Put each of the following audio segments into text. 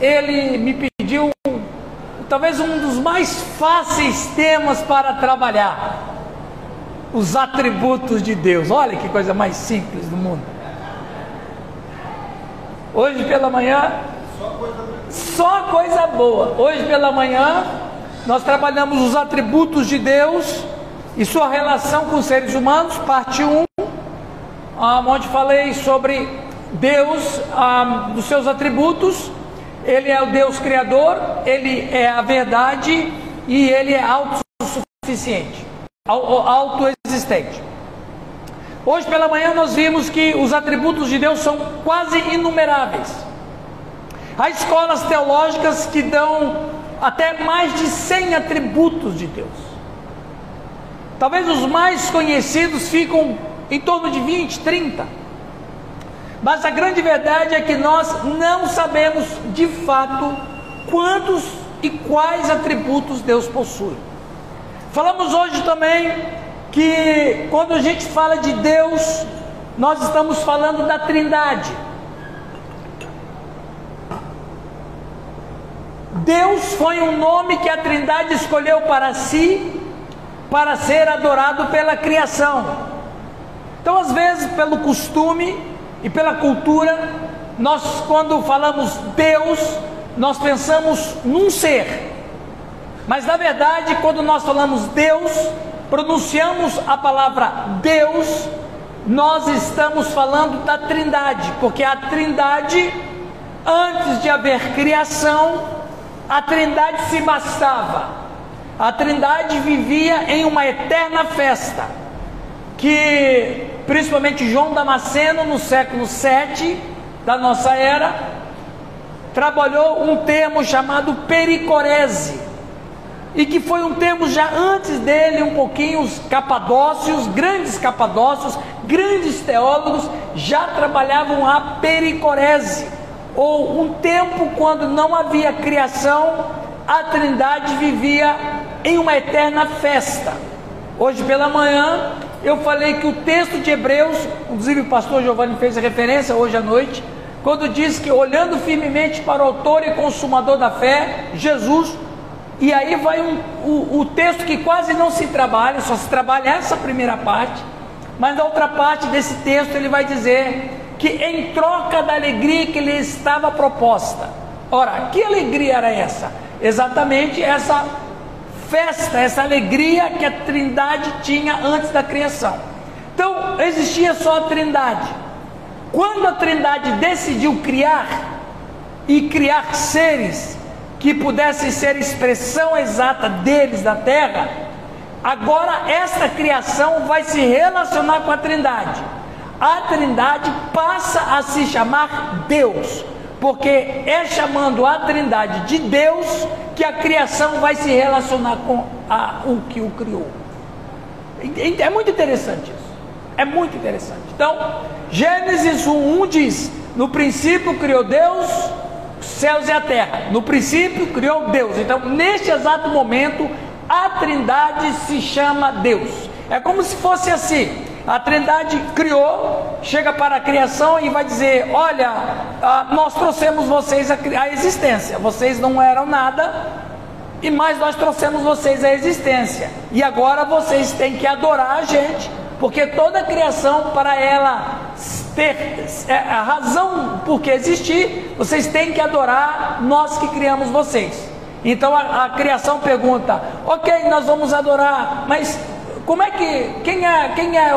ele me pediu talvez um dos mais fáceis temas para trabalhar: os atributos de Deus. Olha que coisa mais simples do mundo. Hoje pela manhã, só coisa boa. Hoje pela manhã, nós trabalhamos os atributos de Deus e sua relação com os seres humanos, parte 1, onde falei sobre Deus, dos seus atributos. Ele é o Deus Criador, Ele é a verdade e Ele é autossuficiente, autoexistente. Hoje pela manhã nós vimos que os atributos de Deus são quase inumeráveis. Há escolas teológicas que dão até mais de 100 atributos de Deus. Talvez os mais conhecidos ficam em torno de 20, 30. Mas a grande verdade é que nós não sabemos de fato quantos e quais atributos Deus possui. Falamos hoje também que quando a gente fala de Deus, nós estamos falando da Trindade. Deus foi um nome que a Trindade escolheu para si, para ser adorado pela criação. Então, às vezes, pelo costume e pela cultura, nós, quando falamos Deus, nós pensamos num ser. Mas, na verdade, quando nós falamos Deus, pronunciamos a palavra Deus, nós estamos falando da Trindade, porque a Trindade, antes de haver criação, a Trindade se bastava. A Trindade vivia em uma eterna festa, que principalmente João Damasceno, no século 7 da nossa era, trabalhou um termo chamado pericorese, e que foi um termo já antes dele, um pouquinho, os capadócios, grandes capadócios, grandes teólogos, já trabalhavam a pericorese ou um tempo quando não havia criação, a Trindade vivia em uma eterna festa. Hoje pela manhã eu falei que o texto de Hebreus, inclusive o pastor Giovanni fez referência hoje à noite, quando diz que olhando firmemente para o autor e consumador da fé, Jesus, e aí vai um, o, o texto que quase não se trabalha, só se trabalha essa primeira parte, mas na outra parte desse texto ele vai dizer que em troca da alegria que lhe estava proposta. Ora, que alegria era essa? Exatamente essa festa, essa alegria que a Trindade tinha antes da criação. Então, existia só a Trindade. Quando a Trindade decidiu criar e criar seres que pudessem ser expressão exata deles na terra, agora esta criação vai se relacionar com a Trindade a Trindade passa a se chamar Deus, porque é chamando a Trindade de Deus que a criação vai se relacionar com a, o que o criou. É muito interessante isso. É muito interessante. Então, Gênesis 1, 1 diz: No princípio criou Deus os céus e a terra. No princípio criou Deus. Então, neste exato momento, a Trindade se chama Deus. É como se fosse assim: a Trindade criou, chega para a criação e vai dizer: Olha, ah, nós trouxemos vocês a existência, vocês não eram nada, e mais nós trouxemos vocês à existência, e agora vocês têm que adorar a gente, porque toda a criação, para ela ter é, a razão por que existir, vocês têm que adorar nós que criamos vocês. Então a, a criação pergunta: Ok, nós vamos adorar, mas como é que, quem é, quem é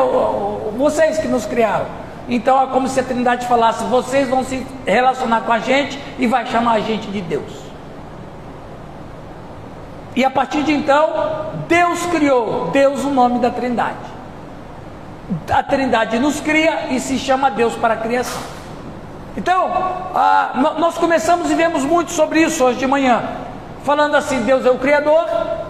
vocês que nos criaram? Então é como se a Trindade falasse: vocês vão se relacionar com a gente e vai chamar a gente de Deus. E a partir de então, Deus criou, Deus o nome da Trindade. A Trindade nos cria e se chama Deus para a criação. Então, ah, nós começamos e vemos muito sobre isso hoje de manhã, falando assim: Deus é o Criador,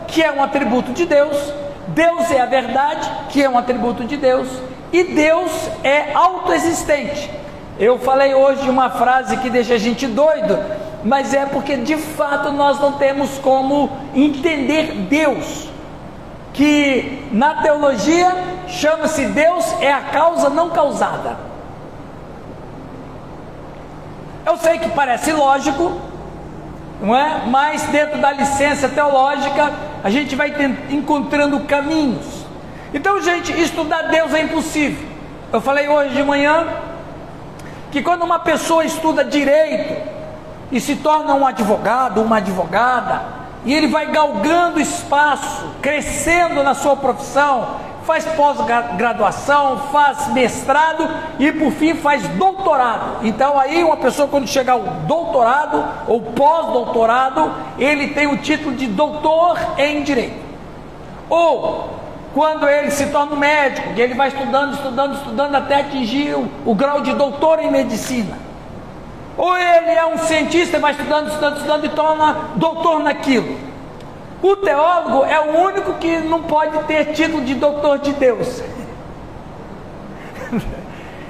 que é um atributo de Deus, Deus é a verdade, que é um atributo de Deus, e Deus é autoexistente. Eu falei hoje uma frase que deixa a gente doido, mas é porque de fato nós não temos como entender Deus. Que na teologia chama-se Deus é a causa não causada. Eu sei que parece lógico, não é? Mas dentro da licença teológica, a gente vai encontrando caminhos. Então, gente, estudar Deus é impossível. Eu falei hoje de manhã que quando uma pessoa estuda direito e se torna um advogado, uma advogada, e ele vai galgando espaço, crescendo na sua profissão, faz pós-graduação, faz mestrado e por fim faz doutorado. Então aí uma pessoa quando chega ao doutorado ou pós-doutorado, ele tem o título de doutor em direito. Ou quando ele se torna médico, e ele vai estudando, estudando, estudando até atingir o, o grau de doutor em medicina. Ou ele é um cientista, vai estudando, estudando, estudando e torna doutor naquilo. O teólogo é o único que não pode ter título de doutor de Deus.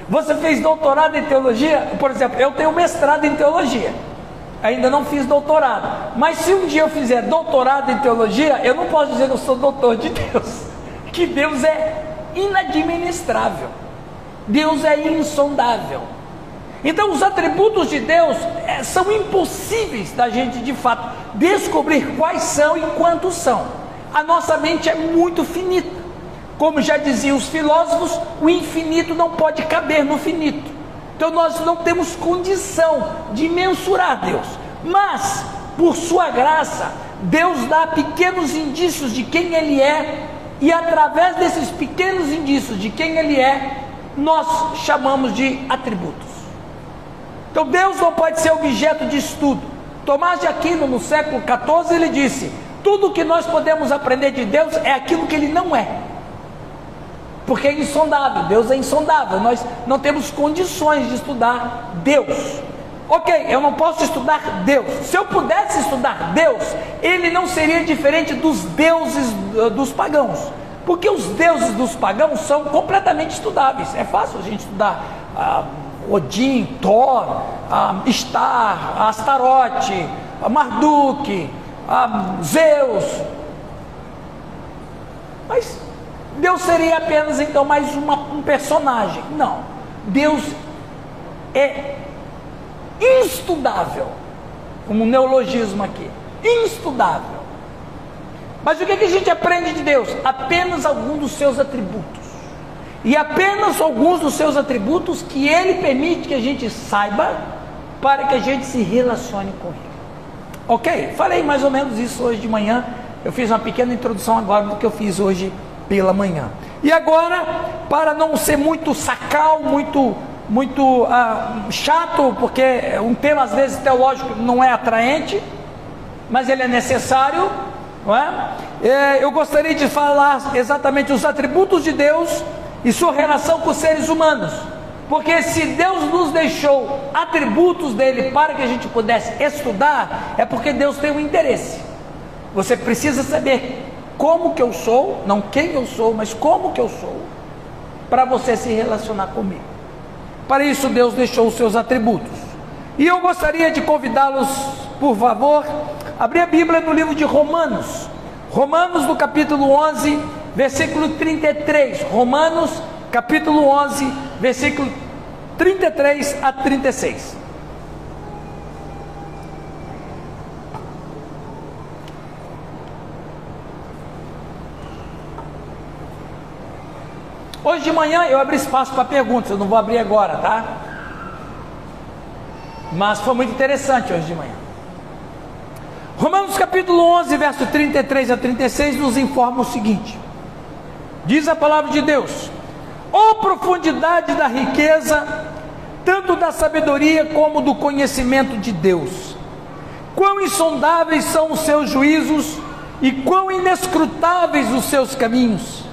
Você fez doutorado em teologia? Por exemplo, eu tenho mestrado em teologia. Ainda não fiz doutorado. Mas se um dia eu fizer doutorado em teologia, eu não posso dizer que eu sou doutor de Deus. Que Deus é inadministrável. Deus é insondável. Então, os atributos de Deus é, são impossíveis da gente de fato descobrir quais são e quantos são. A nossa mente é muito finita. Como já diziam os filósofos, o infinito não pode caber no finito. Então, nós não temos condição de mensurar Deus. Mas, por Sua graça, Deus dá pequenos indícios de quem Ele é, e através desses pequenos indícios de quem Ele é, nós chamamos de atributos. Então Deus não pode ser objeto de estudo. Tomás de Aquino, no século XIV, ele disse: tudo que nós podemos aprender de Deus é aquilo que ele não é. Porque é insondável, Deus é insondável, nós não temos condições de estudar Deus. Ok, eu não posso estudar Deus. Se eu pudesse estudar Deus, ele não seria diferente dos deuses uh, dos pagãos. Porque os deuses dos pagãos são completamente estudáveis. É fácil a gente estudar. Uh, Odin, Thor, Star, Astarote, Marduk, Zeus. Mas Deus seria apenas então mais uma, um personagem. Não. Deus é instudável. Como um neologismo aqui. Instudável. Mas o que, que a gente aprende de Deus? Apenas alguns dos seus atributos e apenas alguns dos seus atributos que ele permite que a gente saiba para que a gente se relacione com ele. Ok? Falei mais ou menos isso hoje de manhã. Eu fiz uma pequena introdução agora do que eu fiz hoje pela manhã. E agora, para não ser muito sacal, muito muito ah, chato, porque um tema às vezes teológico não é atraente, mas ele é necessário, não é? é eu gostaria de falar exatamente os atributos de Deus e sua relação com os seres humanos. Porque se Deus nos deixou atributos dele para que a gente pudesse estudar, é porque Deus tem um interesse. Você precisa saber como que eu sou, não quem eu sou, mas como que eu sou, para você se relacionar comigo. Para isso Deus deixou os seus atributos. E eu gostaria de convidá-los, por favor, abrir a Bíblia no livro de Romanos. Romanos no capítulo 11, versículo 33, Romanos, capítulo 11, versículo 33 a 36. Hoje de manhã eu abri espaço para perguntas, eu não vou abrir agora, tá? Mas foi muito interessante hoje de manhã. Romanos capítulo 11, verso 33 a 36 nos informa o seguinte: Diz a palavra de Deus: Ó profundidade da riqueza, tanto da sabedoria como do conhecimento de Deus. Quão insondáveis são os seus juízos e quão inescrutáveis os seus caminhos.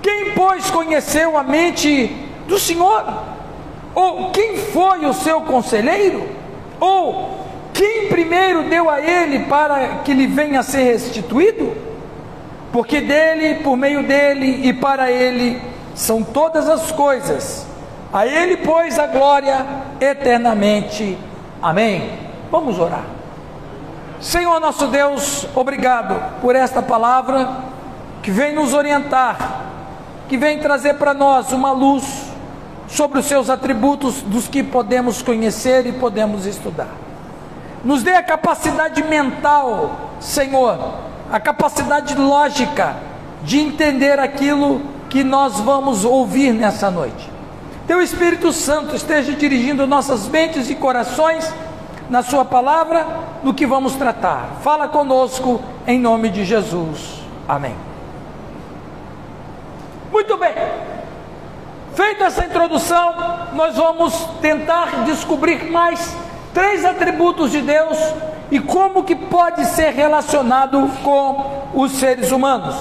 Quem, pois, conheceu a mente do Senhor? Ou quem foi o seu conselheiro? Ou quem primeiro deu a ele para que lhe venha a ser restituído? Porque dele, por meio dele e para ele são todas as coisas. A ele, pois, a glória eternamente. Amém. Vamos orar. Senhor nosso Deus, obrigado por esta palavra que vem nos orientar, que vem trazer para nós uma luz sobre os seus atributos, dos que podemos conhecer e podemos estudar. Nos dê a capacidade mental, Senhor, a capacidade lógica de entender aquilo que nós vamos ouvir nessa noite. Teu Espírito Santo esteja dirigindo nossas mentes e corações na Sua palavra, no que vamos tratar. Fala conosco em nome de Jesus. Amém. Muito bem. Feita essa introdução, nós vamos tentar descobrir mais três atributos de Deus e como que pode ser relacionado com os seres humanos.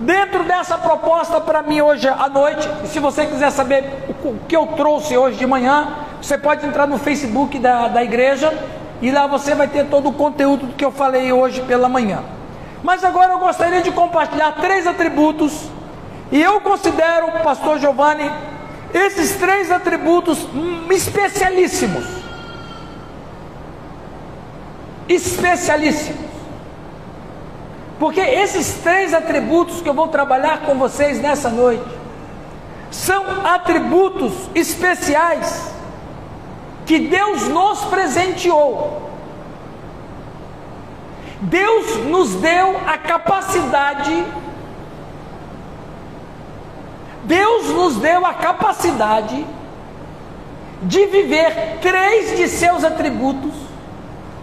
Dentro dessa proposta para mim hoje à noite, se você quiser saber o que eu trouxe hoje de manhã, você pode entrar no Facebook da, da igreja e lá você vai ter todo o conteúdo do que eu falei hoje pela manhã. Mas agora eu gostaria de compartilhar três atributos e eu considero, pastor Giovanni, esses três atributos especialíssimos. Especialíssimos. Porque esses três atributos que eu vou trabalhar com vocês nessa noite são atributos especiais que Deus nos presenteou. Deus nos deu a capacidade Deus nos deu a capacidade de viver três de seus atributos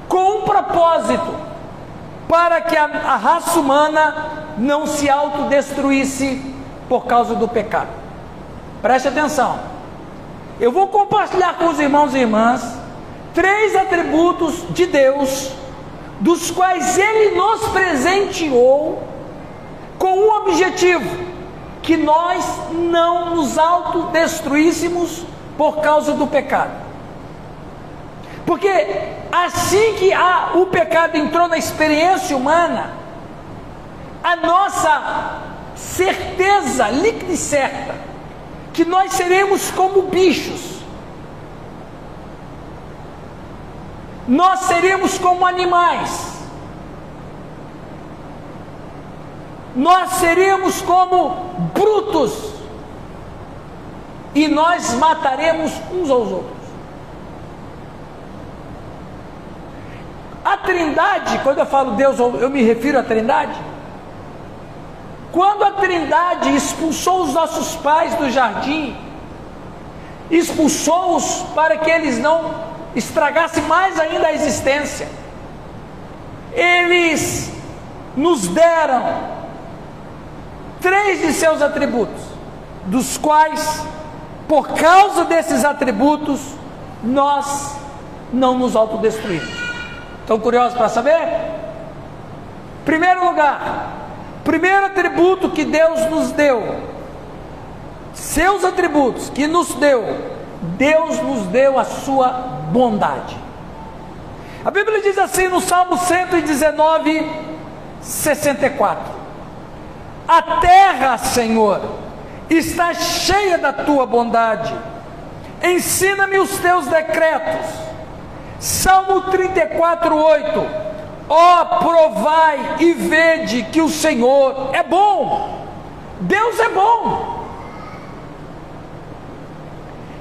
com um propósito, para que a, a raça humana não se autodestruísse por causa do pecado. Preste atenção. Eu vou compartilhar com os irmãos e irmãs três atributos de Deus, dos quais Ele nos presenteou com um objetivo que nós não nos autodestruíssemos por causa do pecado. Porque assim que a, o pecado entrou na experiência humana, a nossa certeza líquida e certa que nós seremos como bichos, nós seremos como animais, nós seríamos como brutos. E nós mataremos uns aos outros. Trindade, quando eu falo Deus, eu me refiro à Trindade. Quando a Trindade expulsou os nossos pais do jardim, expulsou-os para que eles não estragassem mais ainda a existência, eles nos deram três de seus atributos, dos quais, por causa desses atributos, nós não nos autodestruímos. Estão curiosos para saber? Primeiro lugar, primeiro atributo que Deus nos deu, seus atributos que nos deu, Deus nos deu a sua bondade. A Bíblia diz assim no Salmo 119, 64: a terra, Senhor, está cheia da tua bondade. Ensina-me os teus decretos. Salmo 34, 8. Ó, oh, provai e vede que o Senhor é bom. Deus é bom.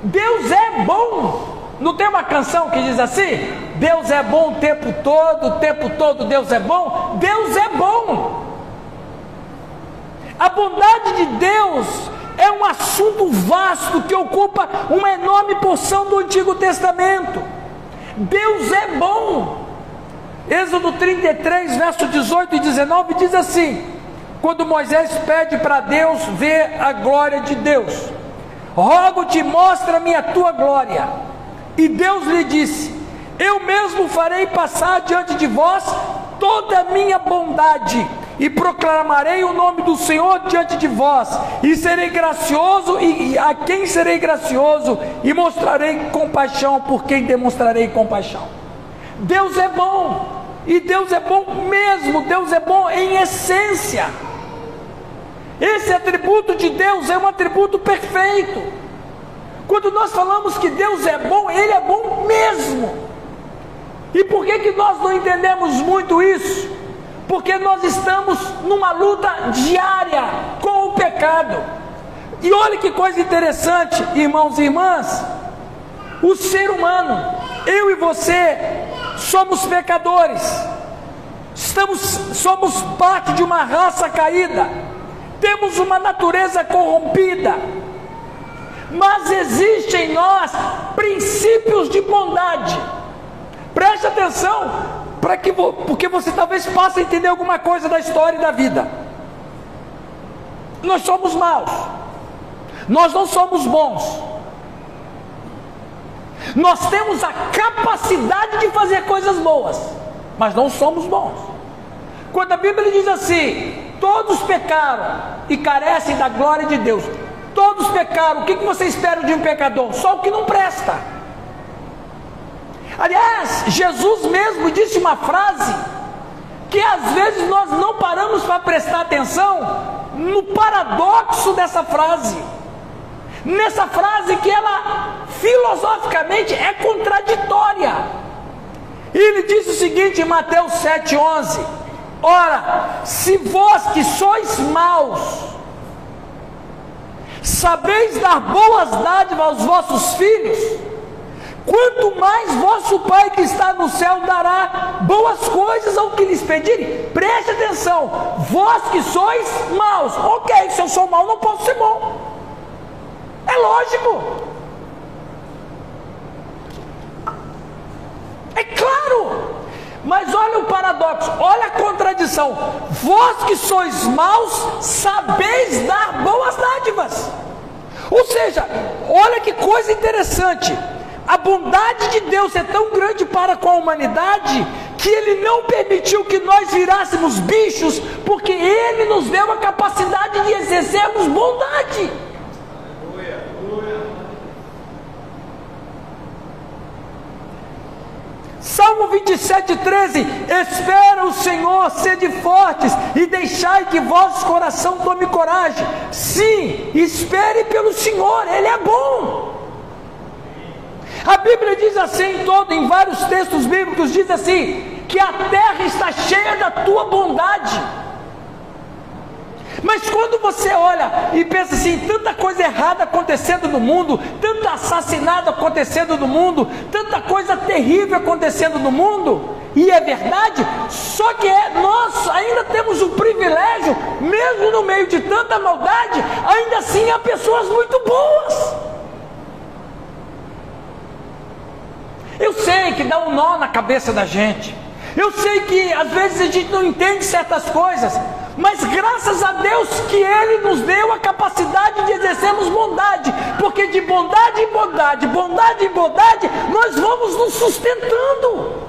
Deus é bom. Não tem uma canção que diz assim? Deus é bom o tempo todo, o tempo todo Deus é bom. Deus é bom. A bondade de Deus é um assunto vasto que ocupa uma enorme porção do Antigo Testamento. Deus é bom. Êxodo 33, verso 18 e 19 diz assim: Quando Moisés pede para Deus ver a glória de Deus, rogo-te, mostra-me a tua glória. E Deus lhe disse: Eu mesmo farei passar diante de vós toda a minha bondade e proclamarei o nome do Senhor diante de vós, e serei gracioso, e, a quem serei gracioso, e mostrarei compaixão por quem demonstrarei compaixão. Deus é bom, e Deus é bom mesmo, Deus é bom em essência. Esse atributo de Deus é um atributo perfeito. Quando nós falamos que Deus é bom, Ele é bom mesmo. E por que, que nós não entendemos muito isso? Porque nós estamos numa luta diária com o pecado. E olha que coisa interessante, irmãos e irmãs, o ser humano, eu e você, somos pecadores, estamos, somos parte de uma raça caída, temos uma natureza corrompida, mas existe em nós princípios de bondade. Preste atenção, para que porque você talvez possa entender alguma coisa da história e da vida. Nós somos maus. Nós não somos bons. Nós temos a capacidade de fazer coisas boas, mas não somos bons. Quando a Bíblia diz assim: todos pecaram e carecem da glória de Deus, todos pecaram, o que você espera de um pecador? Só o que não presta. Aliás, Jesus mesmo disse uma frase que às vezes nós não paramos para prestar atenção no paradoxo dessa frase nessa frase que ela filosoficamente é contraditória. Ele diz o seguinte em Mateus 7,11: Ora, se vós que sois maus, sabeis dar boas dádivas aos vossos filhos, quanto mais vosso Pai que está no céu dará boas coisas ao que lhes pedirem. Preste atenção, vós que sois maus, ok, se eu sou mau, não posso ser bom. É lógico. É claro. Mas olha o paradoxo, olha a contradição. Vós que sois maus, sabeis dar boas dádivas. Ou seja, olha que coisa interessante. A bondade de Deus é tão grande para com a humanidade que Ele não permitiu que nós virássemos bichos, porque Ele nos deu a capacidade de exercermos bondade. Salmo 27, 13: Espera o Senhor, sede fortes e deixai que vosso coração tome coragem. Sim, espere pelo Senhor, Ele é bom. A Bíblia diz assim, todo, em vários textos bíblicos, diz assim: que a terra está cheia da tua bondade. Mas quando você olha e pensa assim, tanta coisa errada acontecendo no mundo, tanto assassinato acontecendo no mundo, tanta coisa terrível acontecendo no mundo, e é verdade, só que é, nós ainda temos o privilégio, mesmo no meio de tanta maldade, ainda assim há pessoas muito boas. Eu sei que dá um nó na cabeça da gente. Eu sei que às vezes a gente não entende certas coisas, mas graças a Deus que Ele nos deu a capacidade de exercermos bondade, porque de bondade em bondade, bondade em bondade, nós vamos nos sustentando.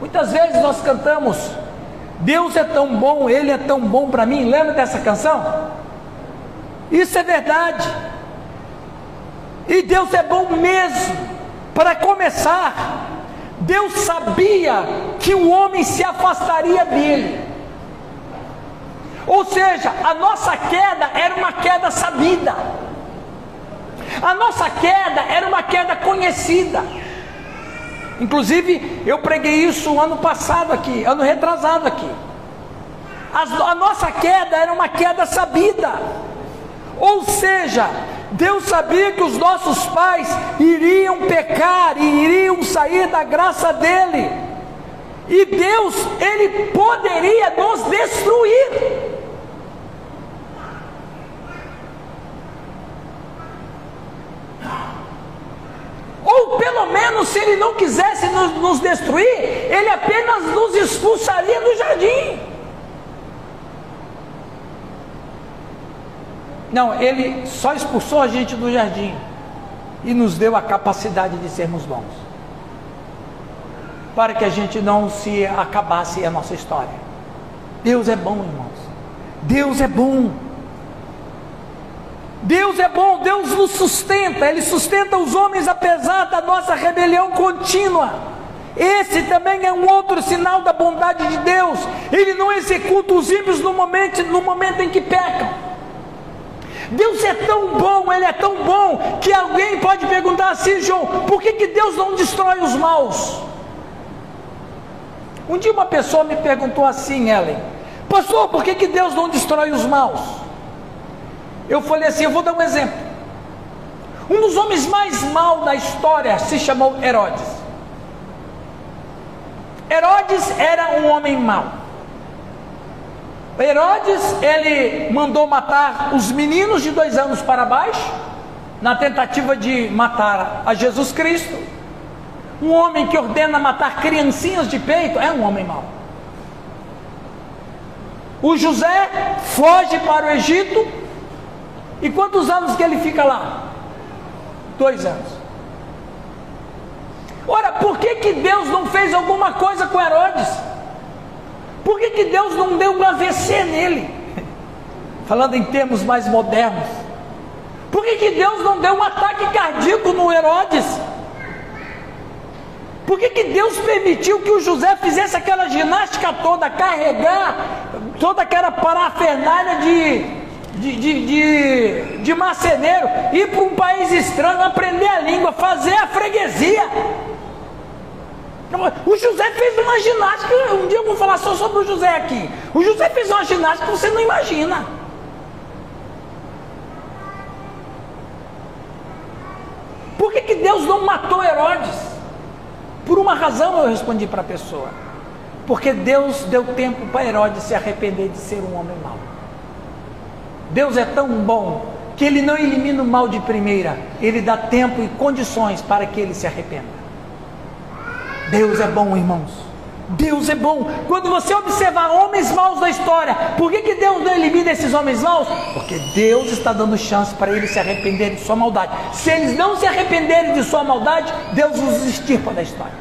Muitas vezes nós cantamos, Deus é tão bom, Ele é tão bom para mim. Lembra dessa canção? Isso é verdade. E Deus é bom mesmo. Para começar, Deus sabia que o homem se afastaria dele. Ou seja, a nossa queda era uma queda sabida. A nossa queda era uma queda conhecida. Inclusive, eu preguei isso ano passado aqui, ano retrasado aqui. a nossa queda era uma queda sabida. Ou seja, Deus sabia que os nossos pais iriam pecar e iriam sair da graça dele. E Deus, ele poderia nos destruir. Ou pelo menos, se ele não quisesse nos, nos destruir, ele apenas nos expulsaria do jardim. Não, ele só expulsou a gente do jardim e nos deu a capacidade de sermos bons. Para que a gente não se acabasse a nossa história. Deus é bom, irmãos. Deus é bom. Deus é bom, Deus nos sustenta, Ele sustenta os homens apesar da nossa rebelião contínua. Esse também é um outro sinal da bondade de Deus. Ele não executa os ímpios no momento, no momento em que pecam. Deus é tão bom, Ele é tão bom, que alguém pode perguntar assim, João, por que, que Deus não destrói os maus? Um dia uma pessoa me perguntou assim, Ellen, pastor, por que, que Deus não destrói os maus? Eu falei assim: eu vou dar um exemplo. Um dos homens mais mal da história se chamou Herodes. Herodes era um homem mau. Herodes, ele mandou matar os meninos de dois anos para baixo, na tentativa de matar a Jesus Cristo. Um homem que ordena matar criancinhas de peito é um homem mau. O José foge para o Egito. E quantos anos que ele fica lá? Dois anos. Ora, por que, que Deus não fez alguma coisa com Herodes? Por que, que Deus não deu um AVC nele? Falando em termos mais modernos. Por que, que Deus não deu um ataque cardíaco no Herodes? Por que, que Deus permitiu que o José fizesse aquela ginástica toda, carregar toda aquela parafernália de, de, de, de, de marceneiro, ir para um país estranho, aprender a língua, fazer a freguesia? O José fez uma ginástica, um dia eu vou falar só sobre o José aqui. O José fez uma ginástica que você não imagina. Por que, que Deus não matou Herodes? Por uma razão eu respondi para a pessoa. Porque Deus deu tempo para Herodes se arrepender de ser um homem mau. Deus é tão bom que ele não elimina o mal de primeira, ele dá tempo e condições para que ele se arrependa. Deus é bom, irmãos. Deus é bom. Quando você observar homens maus da história, por que, que Deus não elimina esses homens maus? Porque Deus está dando chance para eles se arrependerem de sua maldade. Se eles não se arrependerem de sua maldade, Deus os extirpa da história.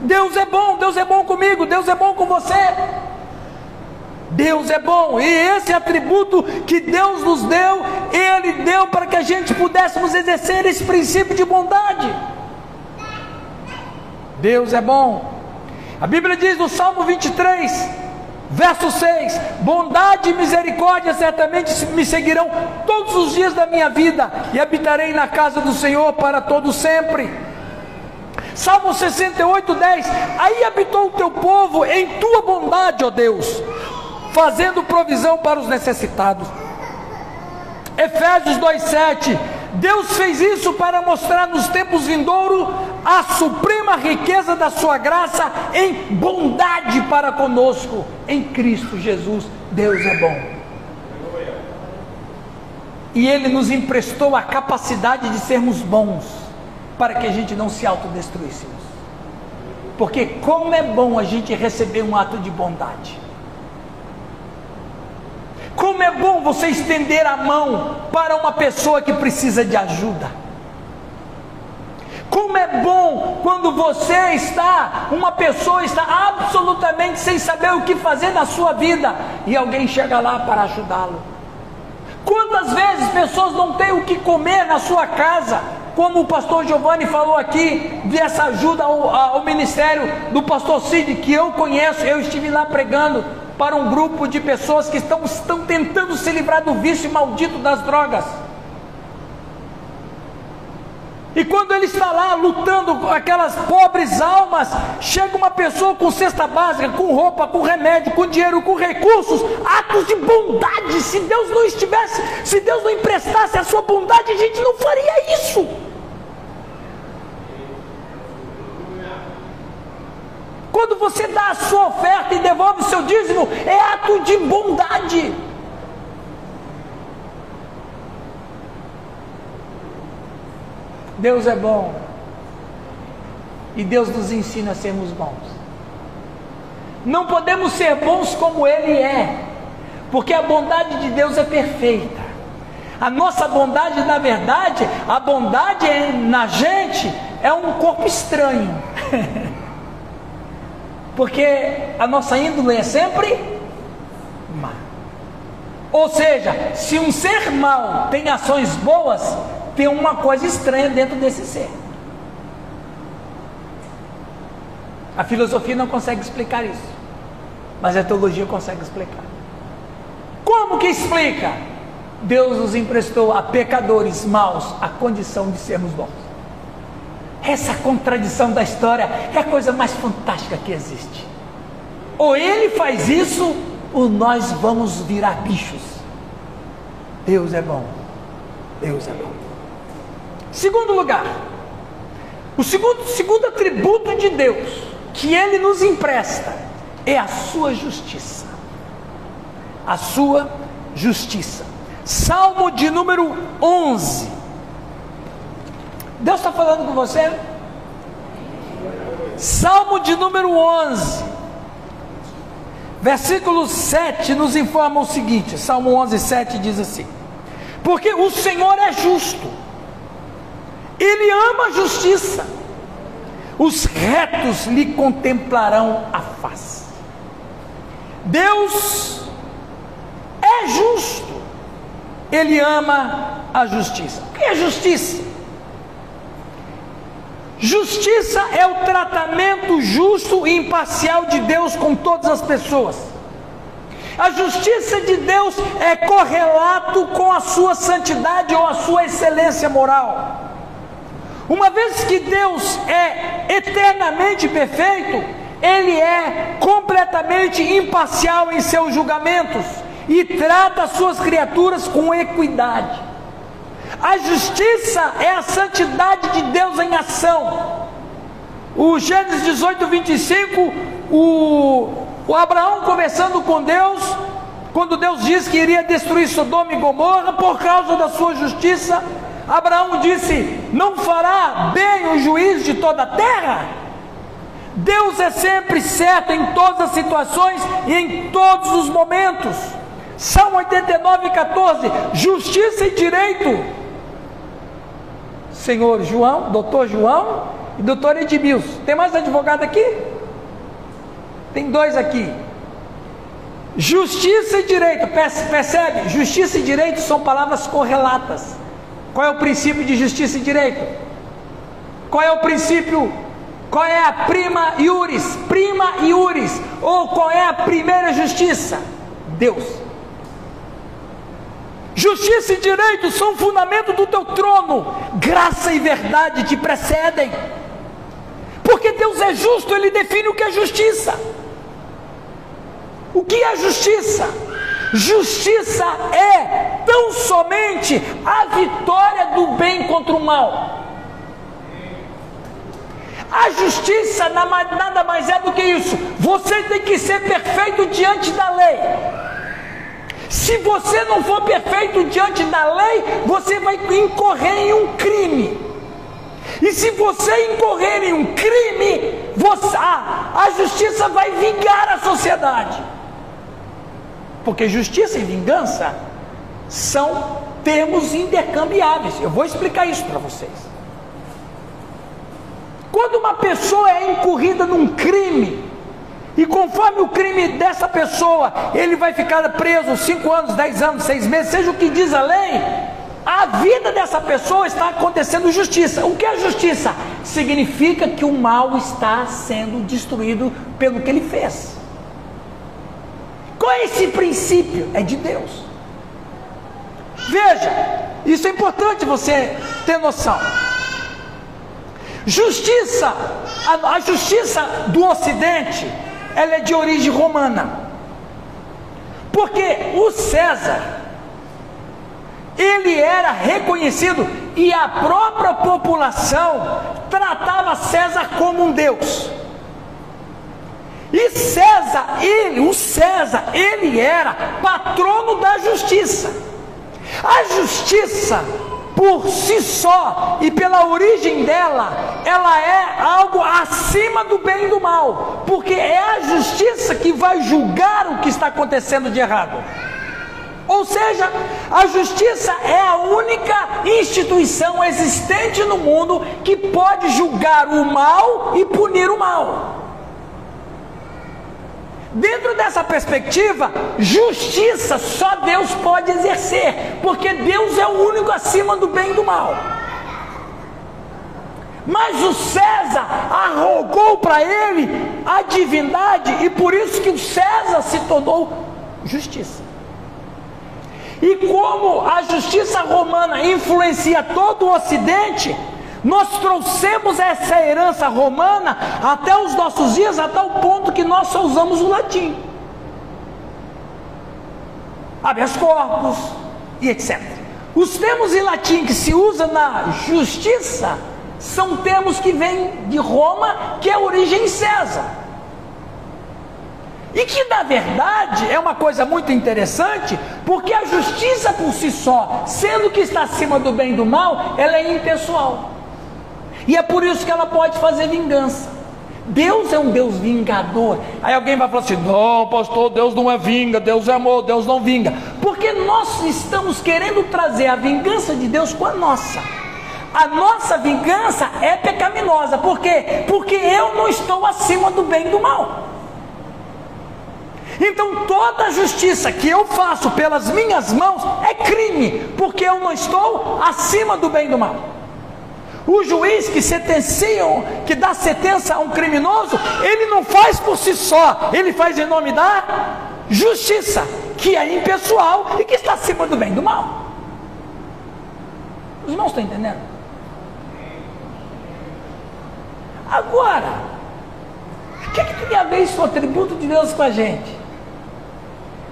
Deus é bom, Deus é bom comigo, Deus é bom com você. Deus é bom, e esse atributo que Deus nos deu, Ele deu para que a gente pudéssemos exercer esse princípio de bondade. Deus é bom. A Bíblia diz no Salmo 23, verso 6: Bondade e misericórdia certamente me seguirão todos os dias da minha vida, e habitarei na casa do Senhor para todo sempre. Salmo 68, 10: Aí habitou o teu povo em tua bondade, ó Deus, fazendo provisão para os necessitados. Efésios 2,7: Deus fez isso para mostrar nos tempos vindouros a suprema riqueza da sua graça em bondade para conosco, em Cristo Jesus. Deus é bom. E Ele nos emprestou a capacidade de sermos bons, para que a gente não se autodestruíssemos. Porque como é bom a gente receber um ato de bondade. Como é bom você estender a mão para uma pessoa que precisa de ajuda. Como é bom quando você está, uma pessoa está absolutamente sem saber o que fazer na sua vida e alguém chega lá para ajudá-lo. Quantas vezes pessoas não têm o que comer na sua casa, como o pastor Giovanni falou aqui, dessa ajuda ao, ao ministério do pastor Cid, que eu conheço, eu estive lá pregando para um grupo de pessoas que estão, estão tentando se livrar do vício maldito das drogas. E quando ele está lá lutando com aquelas pobres almas, chega uma pessoa com cesta básica, com roupa, com remédio, com dinheiro, com recursos, atos de bondade. Se Deus não estivesse, se Deus não emprestasse a sua bondade, a gente não faria isso. Quando você dá a sua oferta e devolve o seu dízimo, é ato de bondade. Deus é bom. E Deus nos ensina a sermos bons. Não podemos ser bons como Ele é, porque a bondade de Deus é perfeita. A nossa bondade, na verdade, a bondade é, na gente é um corpo estranho. Porque a nossa índole é sempre má. Ou seja, se um ser mau tem ações boas, tem uma coisa estranha dentro desse ser. A filosofia não consegue explicar isso, mas a teologia consegue explicar. Como que explica? Deus nos emprestou a pecadores maus a condição de sermos bons. Essa contradição da história é a coisa mais fantástica que existe. Ou ele faz isso, ou nós vamos virar bichos. Deus é bom. Deus é bom. Segundo lugar, o segundo, segundo atributo de Deus que Ele nos empresta é a sua justiça. A sua justiça. Salmo de número 11. Deus está falando com você? Salmo de número 11. Versículo 7 nos informa o seguinte: Salmo 11, 7 diz assim: Porque o Senhor é justo, Ele ama a justiça, os retos lhe contemplarão a face. Deus é justo, Ele ama a justiça. O que é justiça? Justiça é o tratamento justo e imparcial de Deus com todas as pessoas. A justiça de Deus é correlato com a sua santidade ou a sua excelência moral. Uma vez que Deus é eternamente perfeito, Ele é completamente imparcial em seus julgamentos e trata as suas criaturas com equidade. A justiça é a santidade de Deus em ação. O Gênesis 18, 25, o, o Abraão conversando com Deus, quando Deus disse que iria destruir Sodoma e Gomorra por causa da sua justiça, Abraão disse: Não fará bem o juiz de toda a terra? Deus é sempre certo em todas as situações e em todos os momentos. Salmo 89, 14: Justiça e direito senhor João, doutor João e doutor Edmilson. Tem mais advogado aqui? Tem dois aqui. Justiça e direito, percebe? Justiça e direito são palavras correlatas. Qual é o princípio de justiça e direito? Qual é o princípio? Qual é a prima iuris? Prima iuris. Ou qual é a primeira justiça? Deus. Justiça e direito são fundamento do teu trono. Graça e verdade te precedem. Porque Deus é justo, Ele define o que é justiça. O que é justiça? Justiça é tão somente a vitória do bem contra o mal. A justiça nada mais é do que isso. Você tem que ser perfeito diante da lei. Se você não for perfeito diante da lei, você vai incorrer em um crime. E se você incorrer em um crime, você, a, a justiça vai vingar a sociedade. Porque justiça e vingança são termos intercambiáveis. Eu vou explicar isso para vocês. Quando uma pessoa é incorrida num crime, e conforme o crime dessa pessoa, ele vai ficar preso 5 anos, 10 anos, 6 meses, seja o que diz a lei, a vida dessa pessoa está acontecendo justiça. O que é justiça? Significa que o mal está sendo destruído pelo que ele fez. Qual é esse princípio? É de Deus. Veja, isso é importante você ter noção. Justiça, a, a justiça do Ocidente ela é de origem romana. Porque o César, ele era reconhecido e a própria população tratava César como um deus. E César, ele, o César, ele era patrono da justiça. A justiça por si só e pela origem dela, ela é algo acima do bem e do mal, porque é a justiça que vai julgar o que está acontecendo de errado. Ou seja, a justiça é a única instituição existente no mundo que pode julgar o mal e punir o mal. Dentro dessa perspectiva, justiça só Deus pode exercer, porque Deus é o único acima do bem e do mal. Mas o César arrogou para ele a divindade, e por isso que o César se tornou justiça. E como a justiça romana influencia todo o Ocidente, nós trouxemos essa herança romana até os nossos dias, até o ponto que nós só usamos o latim. Habeas corpus, e etc. Os termos em latim que se usa na justiça são termos que vêm de Roma, que é origem César. E que na verdade é uma coisa muito interessante, porque a justiça por si só, sendo que está acima do bem e do mal, ela é impessoal. E é por isso que ela pode fazer vingança. Deus é um Deus vingador. Aí alguém vai falar assim: não, pastor, Deus não é vinga, Deus é amor, Deus não vinga. Porque nós estamos querendo trazer a vingança de Deus com a nossa. A nossa vingança é pecaminosa. Por quê? Porque eu não estou acima do bem e do mal. Então toda justiça que eu faço pelas minhas mãos é crime, porque eu não estou acima do bem e do mal. O juiz que sentencia, que dá sentença a um criminoso, ele não faz por si só, ele faz em nome da justiça, que é impessoal e que está acima do bem e do mal. Os irmãos estão entendendo? Agora, o que, que tem a ver isso o atributo de Deus com a gente?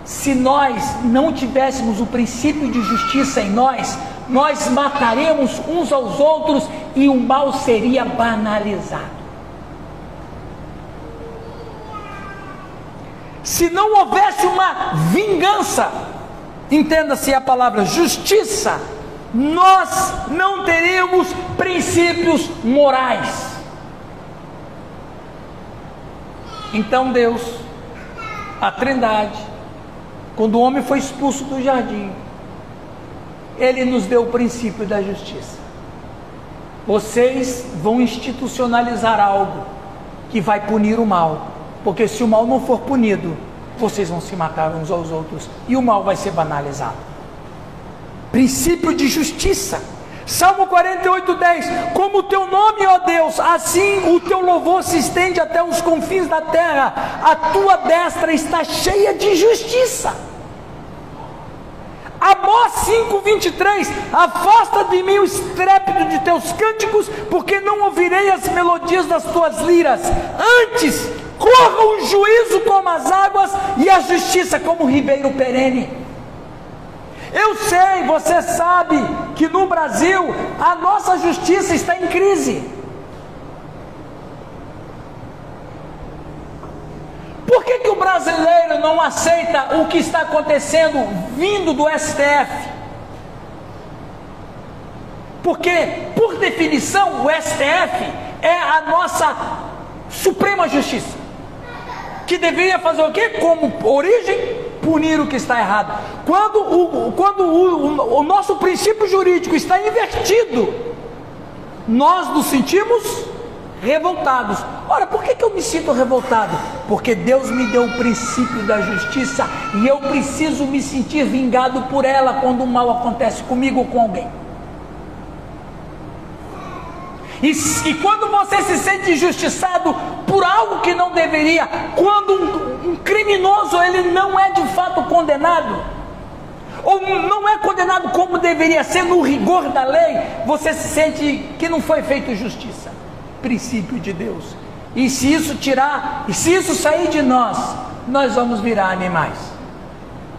Se nós não tivéssemos o princípio de justiça em nós, nós mataremos uns aos outros e o mal seria banalizado. Se não houvesse uma vingança, entenda-se a palavra justiça, nós não teríamos princípios morais. Então Deus, a Trindade, quando o homem foi expulso do jardim, ele nos deu o princípio da justiça. Vocês vão institucionalizar algo que vai punir o mal, porque se o mal não for punido, vocês vão se matar uns aos outros e o mal vai ser banalizado. Princípio de justiça. Salmo 48, 10: Como o teu nome, ó Deus, assim o teu louvor se estende até os confins da terra, a tua destra está cheia de justiça. Amós 5,23: Afasta de mim o estrépito de teus cânticos, porque não ouvirei as melodias das tuas liras. Antes, corra o juízo como as águas e a justiça como o ribeiro perene. Eu sei, você sabe que no Brasil a nossa justiça está em crise. Por que, que o brasileiro não aceita o que está acontecendo vindo do STF? Porque, por definição, o STF é a nossa Suprema Justiça, que deveria fazer o quê? Como origem, punir o que está errado. Quando o, quando o, o, o nosso princípio jurídico está invertido, nós nos sentimos revoltados. Ora, por que, que eu me sinto revoltado? Porque Deus me deu o princípio da justiça e eu preciso me sentir vingado por ela quando o mal acontece comigo ou com alguém. E, e quando você se sente injustiçado por algo que não deveria, quando um, um criminoso ele não é de fato condenado, ou não é condenado como deveria ser no rigor da lei, você se sente que não foi feito justiça. Princípio de Deus. E se isso tirar, e se isso sair de nós, nós vamos virar animais.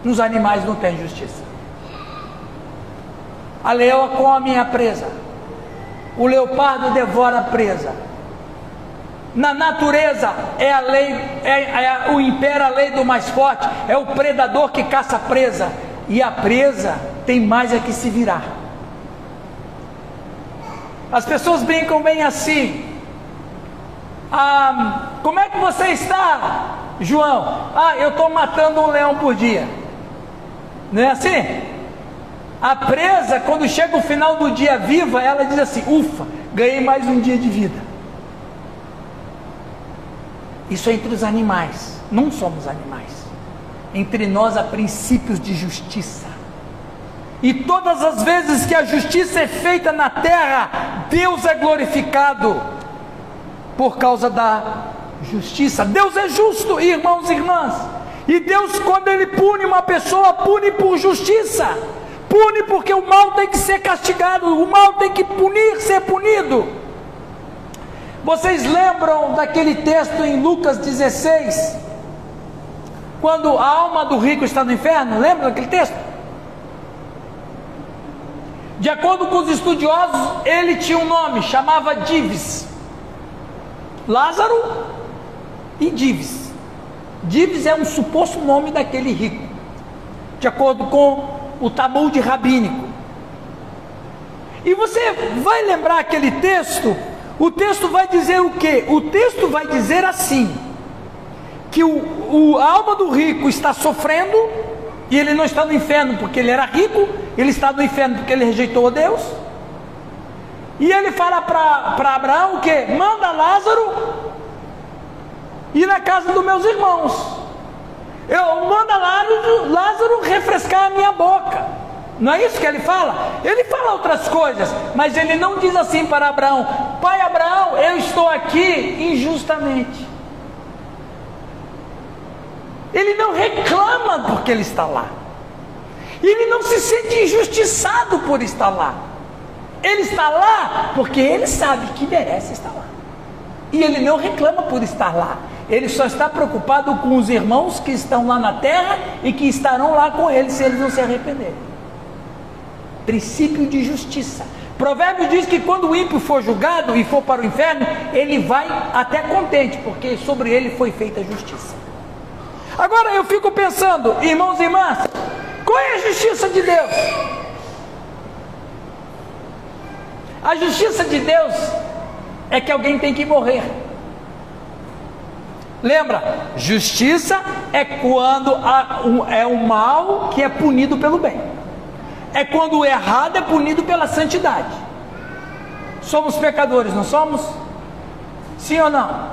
Nos animais não tem justiça. A leoa come a presa o leopardo devora a presa. Na natureza é a lei, é, é, o impera a lei do mais forte, é o predador que caça a presa, e a presa tem mais é que se virar. As pessoas brincam bem assim. Ah, como é que você está, João? Ah, eu estou matando um leão por dia. Não é assim? A presa, quando chega o final do dia viva, ela diz assim: ufa, ganhei mais um dia de vida. Isso é entre os animais, não somos animais. Entre nós há princípios de justiça. E todas as vezes que a justiça é feita na terra, Deus é glorificado por causa da justiça. Deus é justo, irmãos e irmãs. E Deus, quando Ele pune uma pessoa, pune por justiça pune porque o mal tem que ser castigado, o mal tem que punir, ser punido. Vocês lembram daquele texto em Lucas 16? Quando a alma do rico está no inferno, lembra daquele texto? De acordo com os estudiosos, ele tinha um nome, chamava Dives. Lázaro e Dives. Dives é um suposto nome daquele rico, de acordo com o Talmud rabínico. E você vai lembrar aquele texto? O texto vai dizer o quê? O texto vai dizer assim: que o, o, a alma do rico está sofrendo, e ele não está no inferno porque ele era rico, ele está no inferno porque ele rejeitou a Deus. E ele fala para Abraão o que? Manda Lázaro ir na casa dos meus irmãos. Eu manda Lázaro, Lázaro refrescar a minha boca. Não é isso que ele fala? Ele fala outras coisas, mas ele não diz assim para Abraão: Pai Abraão, eu estou aqui injustamente. Ele não reclama porque ele está lá. Ele não se sente injustiçado por estar lá. Ele está lá porque ele sabe que merece estar lá. E ele não reclama por estar lá. Ele só está preocupado com os irmãos que estão lá na terra e que estarão lá com ele se eles não se arrependerem. Princípio de justiça. Provérbio diz que quando o ímpio for julgado e for para o inferno, ele vai até contente, porque sobre ele foi feita justiça. Agora eu fico pensando, irmãos e irmãs, qual é a justiça de Deus? A justiça de Deus é que alguém tem que morrer. Lembra? Justiça é quando um, é o mal que é punido pelo bem. É quando o errado é punido pela santidade. Somos pecadores, não somos? Sim ou não?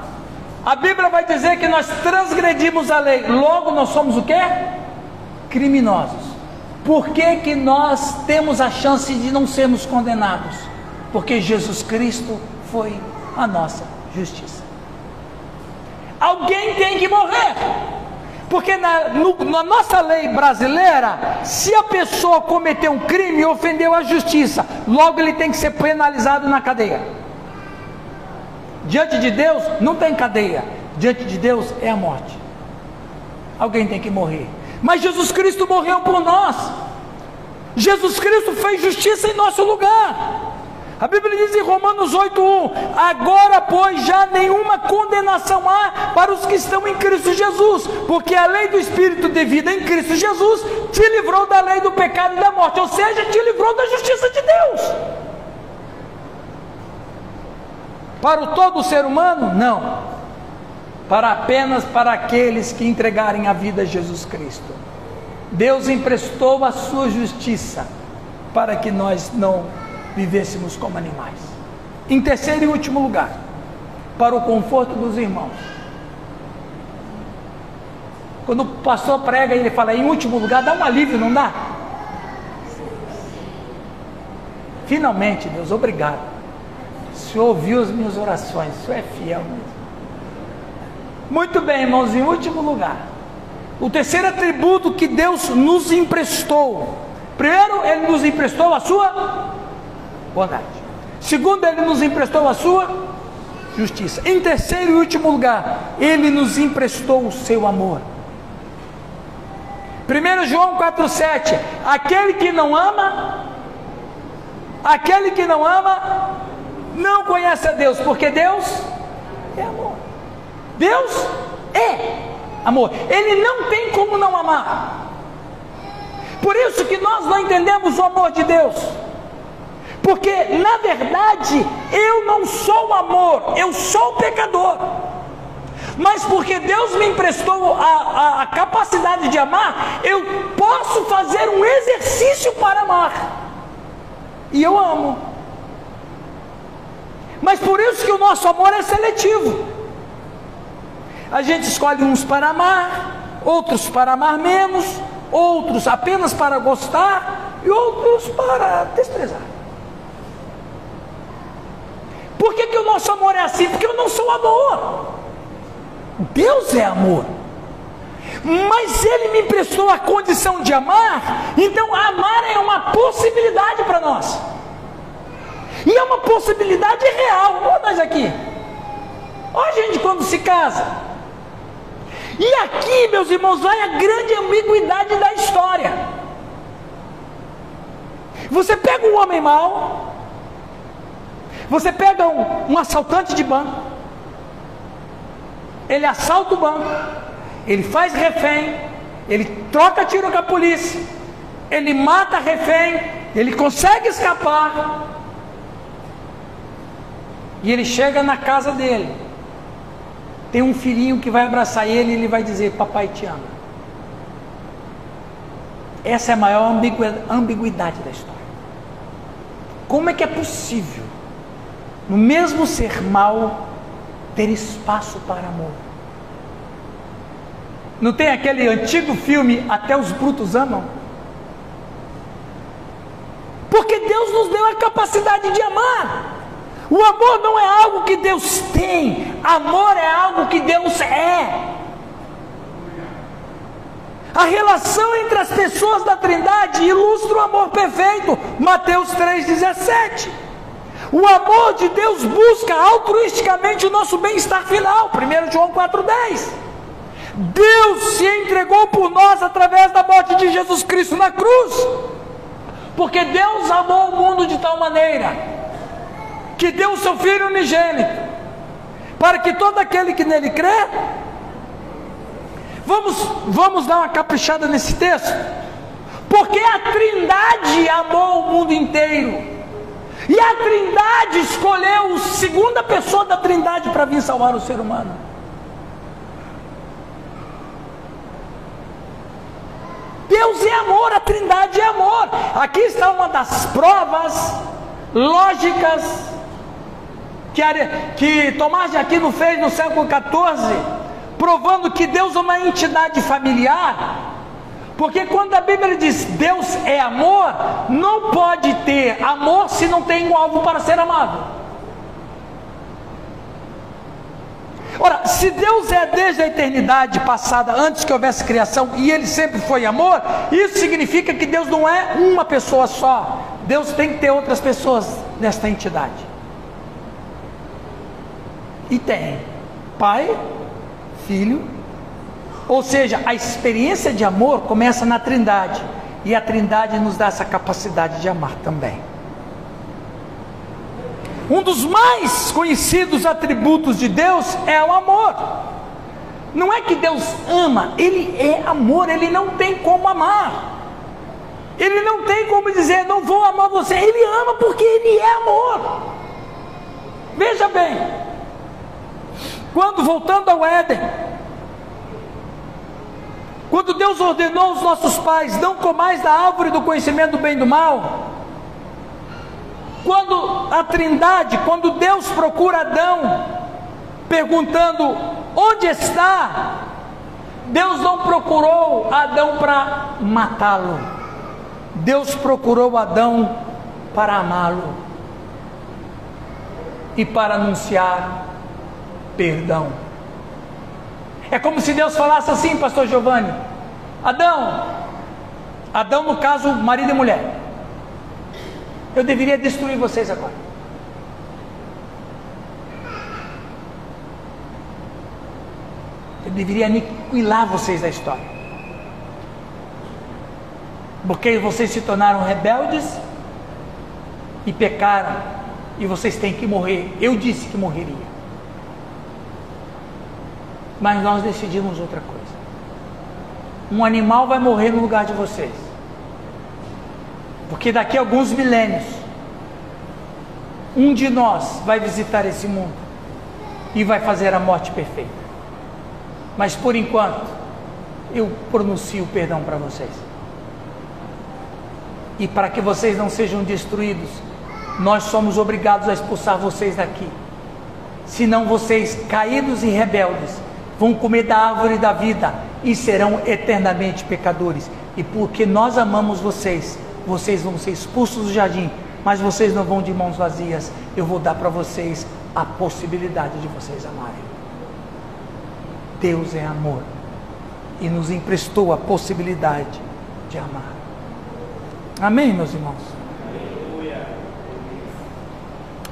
A Bíblia vai dizer que nós transgredimos a lei. Logo nós somos o quê? Criminosos. Por que, que nós temos a chance de não sermos condenados? Porque Jesus Cristo foi a nossa justiça. Alguém tem que morrer. Porque na, no, na, nossa lei brasileira, se a pessoa cometeu um crime e ofendeu a justiça, logo ele tem que ser penalizado na cadeia. Diante de Deus não tem cadeia, diante de Deus é a morte. Alguém tem que morrer. Mas Jesus Cristo morreu por nós. Jesus Cristo fez justiça em nosso lugar. A Bíblia diz em Romanos 8:1: Agora, pois, já nenhuma condenação há para os que estão em Cristo Jesus, porque a lei do Espírito de vida em Cristo Jesus te livrou da lei do pecado e da morte, ou seja, te livrou da justiça de Deus. Para o todo ser humano? Não. Para apenas para aqueles que entregarem a vida a Jesus Cristo. Deus emprestou a sua justiça para que nós não vivêssemos como animais. Em terceiro e último lugar, para o conforto dos irmãos. Quando o pastor prega, ele fala, em último lugar, dá um alívio, não dá? Finalmente, Deus, obrigado. O Senhor ouviu as minhas orações, o Senhor é fiel mesmo. Muito bem, irmãos, em último lugar, o terceiro atributo que Deus nos emprestou. Primeiro, Ele nos emprestou a sua bondade. Segundo, ele nos emprestou a sua justiça. Em terceiro e último lugar, ele nos emprestou o seu amor. 1 João 4,7: Aquele que não ama, aquele que não ama, não conhece a Deus, porque Deus é amor. Deus é amor. Ele não tem como não amar. Por isso que nós não entendemos o amor de Deus. Porque, na verdade, eu não sou amor, eu sou pecador. Mas porque Deus me emprestou a, a, a capacidade de amar, eu posso fazer um exercício para amar. E eu amo. Mas por isso que o nosso amor é seletivo. A gente escolhe uns para amar, outros para amar menos, outros apenas para gostar e outros para desprezar. Por que, que o nosso amor é assim? Porque eu não sou amor. Deus é amor. Mas Ele me emprestou a condição de amar, então amar é uma possibilidade para nós. E é uma possibilidade real. Olha nós aqui. Olha a gente quando se casa. E aqui, meus irmãos, vai a grande ambiguidade da história. Você pega um homem mau, você pega um, um assaltante de banco, ele assalta o banco, ele faz refém, ele troca tiro com a polícia, ele mata refém, ele consegue escapar, e ele chega na casa dele. Tem um filhinho que vai abraçar ele e ele vai dizer: Papai te ama. Essa é a maior ambiguidade da história. Como é que é possível, no mesmo ser mal, ter espaço para amor? Não tem aquele antigo filme Até os Brutos Amam? Porque Deus nos deu a capacidade de amar. O amor não é algo que Deus tem, amor é algo que Deus é. A relação entre as pessoas da Trindade ilustra o amor perfeito, Mateus 3,17. O amor de Deus busca altruisticamente o nosso bem-estar final, 1 João 4,10. Deus se entregou por nós através da morte de Jesus Cristo na cruz, porque Deus amou o mundo de tal maneira que deu o seu Filho unigênito, para que todo aquele que nele crê, vamos, vamos dar uma caprichada nesse texto, porque a Trindade amou o mundo inteiro, e a Trindade escolheu a segunda pessoa da Trindade para vir salvar o ser humano. Deus é amor, a Trindade é amor. Aqui está uma das provas lógicas que, que Tomás de Aquino fez no século XIV, provando que Deus é uma entidade familiar. Porque quando a Bíblia diz Deus é amor, não pode ter amor se não tem um alvo para ser amado. Ora, se Deus é desde a eternidade passada, antes que houvesse criação, e Ele sempre foi amor, isso significa que Deus não é uma pessoa só. Deus tem que ter outras pessoas nesta entidade. E tem Pai, Filho, ou seja, a experiência de amor começa na Trindade, e a Trindade nos dá essa capacidade de amar também. Um dos mais conhecidos atributos de Deus é o amor. Não é que Deus ama, Ele é amor, Ele não tem como amar. Ele não tem como dizer, não vou amar você. Ele ama porque Ele é amor. Veja bem, quando voltando ao Éden, quando Deus ordenou aos nossos pais: não comais da árvore do conhecimento do bem e do mal. Quando a Trindade, quando Deus procura Adão, perguntando: onde está? Deus não procurou Adão para matá-lo. Deus procurou Adão para amá-lo e para anunciar perdão. É como se Deus falasse assim, pastor Giovanni: Adão, Adão no caso, marido e mulher. Eu deveria destruir vocês agora. Eu deveria aniquilar vocês da história. Porque vocês se tornaram rebeldes e pecaram. E vocês têm que morrer. Eu disse que morreria mas nós decidimos outra coisa. Um animal vai morrer no lugar de vocês. Porque daqui a alguns milênios, um de nós vai visitar esse mundo e vai fazer a morte perfeita. Mas por enquanto, eu pronuncio perdão para vocês. E para que vocês não sejam destruídos, nós somos obrigados a expulsar vocês daqui. Senão vocês, caídos e rebeldes, vão comer da árvore da vida e serão eternamente pecadores. E porque nós amamos vocês, vocês vão ser expulsos do jardim, mas vocês não vão de mãos vazias. Eu vou dar para vocês a possibilidade de vocês amarem. Deus é amor e nos emprestou a possibilidade de amar. Amém, meus irmãos?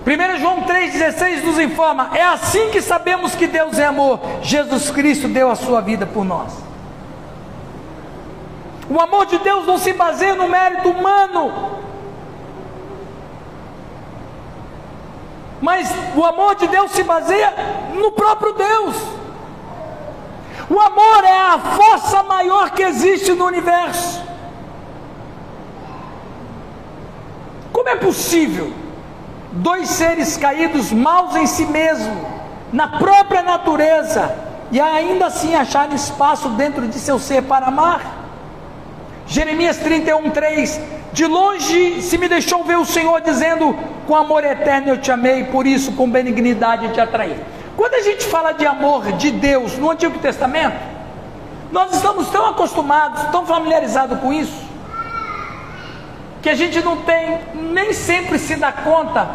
1 João 3,16 nos informa: é assim que sabemos que Deus é amor. Jesus Cristo deu a sua vida por nós. O amor de Deus não se baseia no mérito humano, mas o amor de Deus se baseia no próprio Deus. O amor é a força maior que existe no universo. Como é possível dois seres caídos, maus em si mesmo, na própria natureza, e ainda assim acharem espaço dentro de seu ser para amar? Jeremias 31, 3: De longe se me deixou ver o Senhor dizendo: Com amor eterno eu te amei, por isso com benignidade te atraí. Quando a gente fala de amor de Deus no Antigo Testamento, nós estamos tão acostumados, tão familiarizados com isso, que a gente não tem, nem sempre se dá conta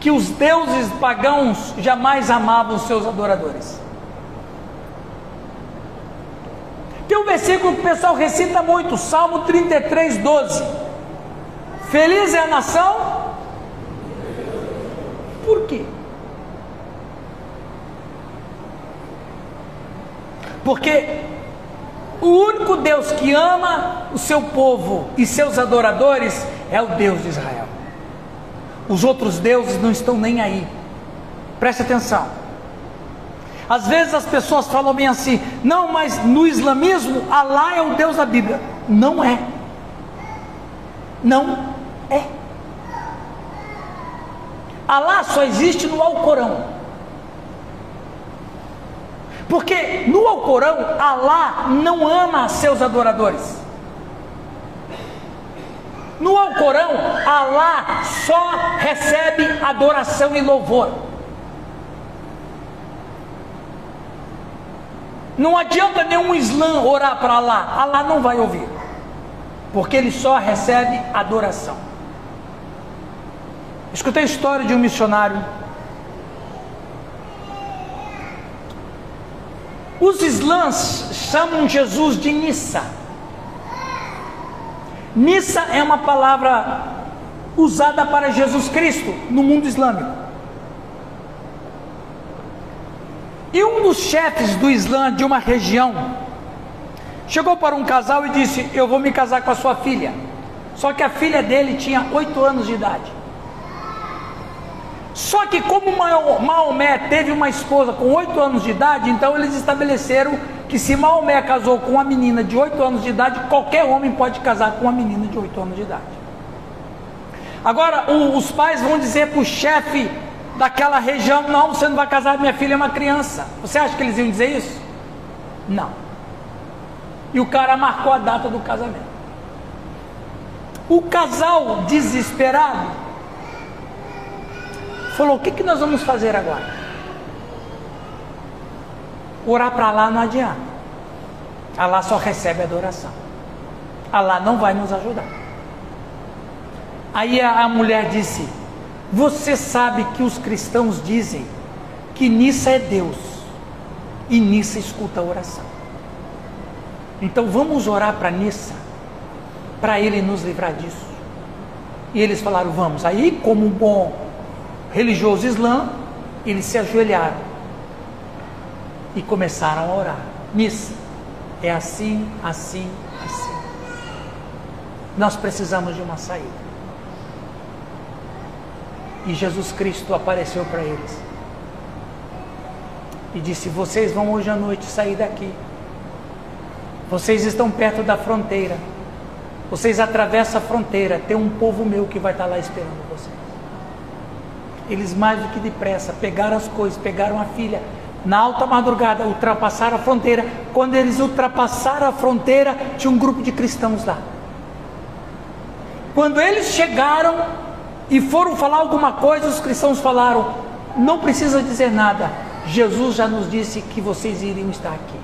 que os deuses pagãos jamais amavam seus adoradores. Tem um versículo que o pessoal recita muito, Salmo 33, 12. Feliz é a nação. Por quê? Porque o único Deus que ama o seu povo e seus adoradores é o Deus de Israel. Os outros deuses não estão nem aí. Preste atenção. Às vezes as pessoas falam bem assim: não, mas no islamismo, Alá é o Deus da Bíblia. Não é. Não é. Alá só existe no Alcorão. Porque no Alcorão, Alá não ama seus adoradores. No Alcorão, Alá só recebe adoração e louvor. Não adianta nenhum Islã orar para Alá, Alá não vai ouvir, porque ele só recebe adoração. Escutei a história de um missionário Os islãs chamam Jesus de Nissa. Nissa é uma palavra usada para Jesus Cristo no mundo islâmico. E um dos chefes do Islã de uma região chegou para um casal e disse: Eu vou me casar com a sua filha. Só que a filha dele tinha oito anos de idade. Só que como Maomé teve uma esposa com oito anos de idade, então eles estabeleceram que se Maomé casou com uma menina de oito anos de idade, qualquer homem pode casar com uma menina de oito anos de idade. Agora o, os pais vão dizer para o chefe daquela região: não, você não vai casar, minha filha é uma criança. Você acha que eles iam dizer isso? Não. E o cara marcou a data do casamento. O casal desesperado falou: O que, que nós vamos fazer agora? Orar para lá não adianta. Alá só recebe adoração. Alá não vai nos ajudar. Aí a, a mulher disse: Você sabe que os cristãos dizem que Nissa é Deus e Nissa escuta a oração. Então vamos orar para Nissa, para ele nos livrar disso. E eles falaram: Vamos. Aí, como bom religioso islã, eles se ajoelharam e começaram a orar. Missa é assim, assim, assim. Nós precisamos de uma saída. E Jesus Cristo apareceu para eles e disse: Vocês vão hoje à noite sair daqui. Vocês estão perto da fronteira. Vocês atravessam a fronteira. Tem um povo meu que vai estar lá esperando. Eles mais do que depressa pegaram as coisas, pegaram a filha, na alta madrugada, ultrapassaram a fronteira. Quando eles ultrapassaram a fronteira, tinha um grupo de cristãos lá. Quando eles chegaram e foram falar alguma coisa, os cristãos falaram: Não precisa dizer nada, Jesus já nos disse que vocês iriam estar aqui.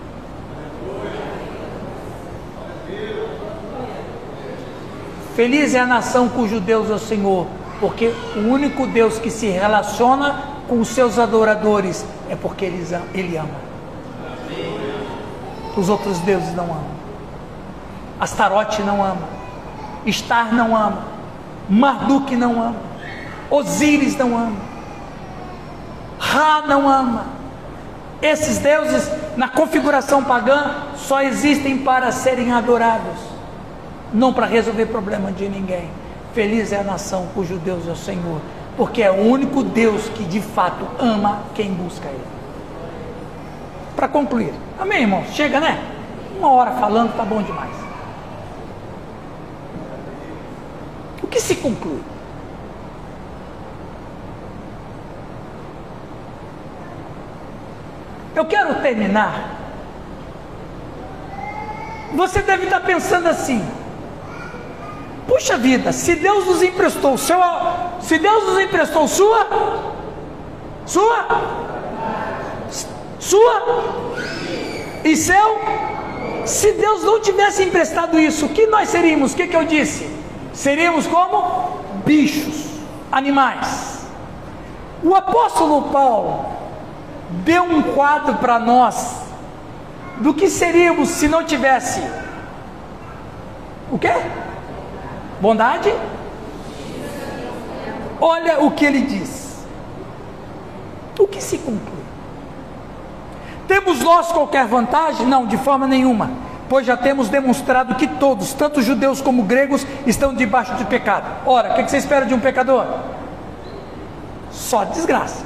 Feliz é a nação cujo Deus é o Senhor porque o único Deus que se relaciona com os seus adoradores é porque ele, ama. Os outros deuses não amam. Astarote não ama. Star não ama. Marduk não ama. Osíris não ama. Ra não ama. Esses deuses, na configuração pagã, só existem para serem adorados, não para resolver problema de ninguém. Feliz é a nação cujo Deus é o Senhor. porque é o único Deus que de fato ama quem busca Ele. Para concluir, amém, irmãos? Chega, né? Uma hora falando tá bom demais. O que se conclui? Eu quero terminar. Você deve estar pensando assim: puxa vida, se Deus nos emprestou seu, se Deus nos emprestou sua, sua, sua e seu, se Deus não tivesse emprestado isso, o que nós seríamos? O que, que eu disse? Seríamos como bichos, animais. O apóstolo Paulo deu um quadro para nós do que seríamos se não tivesse o quê? Bondade? Olha o que ele diz. O que se conclui? Temos nós qualquer vantagem? Não, de forma nenhuma, pois já temos demonstrado que todos, tanto judeus como gregos, estão debaixo de pecado. Ora, o que você espera de um pecador? Só desgraça.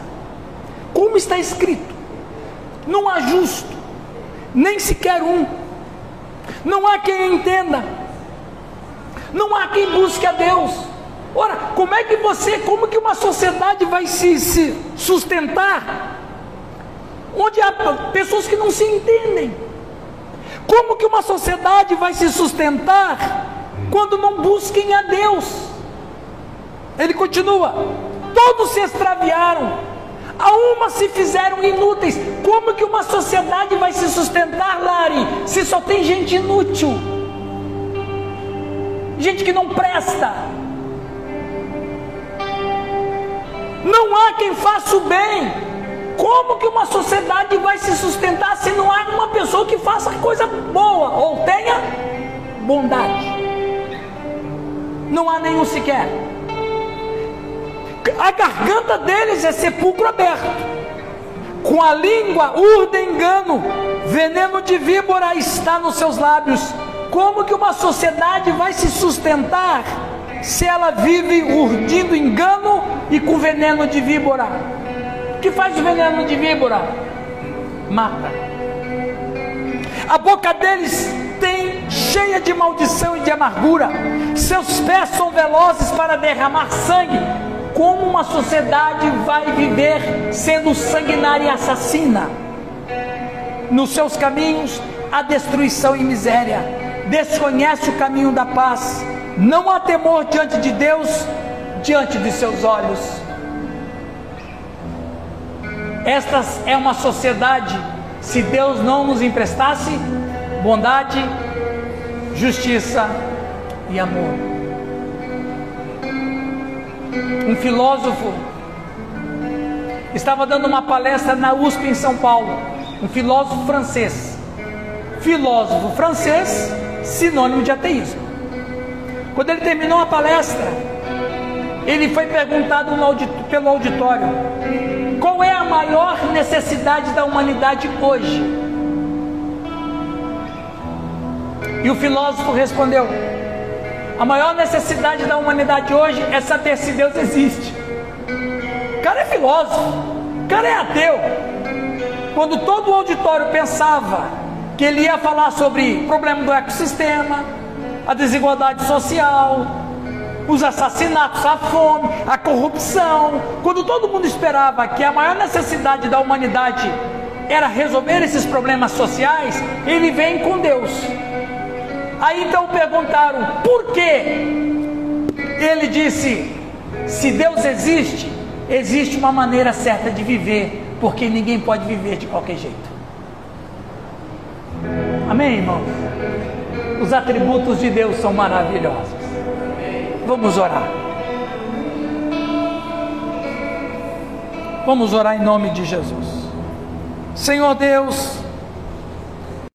Como está escrito, não há justo, nem sequer um, não há quem entenda, não há quem busque a Deus. Ora, como é que você, como que uma sociedade vai se, se sustentar onde há pessoas que não se entendem? Como que uma sociedade vai se sustentar quando não busquem a Deus? Ele continua: todos se extraviaram, a uma se fizeram inúteis. Como que uma sociedade vai se sustentar, Lari, se só tem gente inútil? Gente que não presta. Não há quem faça o bem. Como que uma sociedade vai se sustentar se não há uma pessoa que faça coisa boa ou tenha bondade? Não há nenhum sequer. A garganta deles é sepulcro aberto. Com a língua urda engano, veneno de víbora está nos seus lábios. Como que uma sociedade vai se sustentar se ela vive urdindo engano e com veneno de víbora? O que faz o veneno de víbora? Mata. A boca deles tem cheia de maldição e de amargura. Seus pés são velozes para derramar sangue como uma sociedade vai viver sendo sanguinária e assassina? Nos seus caminhos, a destruição e miséria. Desconhece o caminho da paz. Não há temor diante de Deus, diante de seus olhos. Esta é uma sociedade, se Deus não nos emprestasse bondade, justiça e amor um filósofo, estava dando uma palestra na USP em São Paulo, um filósofo francês. Filósofo francês, sinônimo de ateísmo. Quando ele terminou a palestra, ele foi perguntado pelo auditório: qual é a maior necessidade da humanidade hoje? E o filósofo respondeu: a maior necessidade da humanidade hoje é saber se Deus existe. O cara é filósofo, o cara é ateu. Quando todo o auditório pensava que ele ia falar sobre o problema do ecossistema, a desigualdade social, os assassinatos, a fome, a corrupção, quando todo mundo esperava que a maior necessidade da humanidade era resolver esses problemas sociais, ele vem com Deus. Aí então perguntaram por quê? Ele disse: se Deus existe, existe uma maneira certa de viver, porque ninguém pode viver de qualquer jeito. Amém, irmãos? Os atributos de Deus são maravilhosos. Vamos orar. Vamos orar em nome de Jesus. Senhor Deus,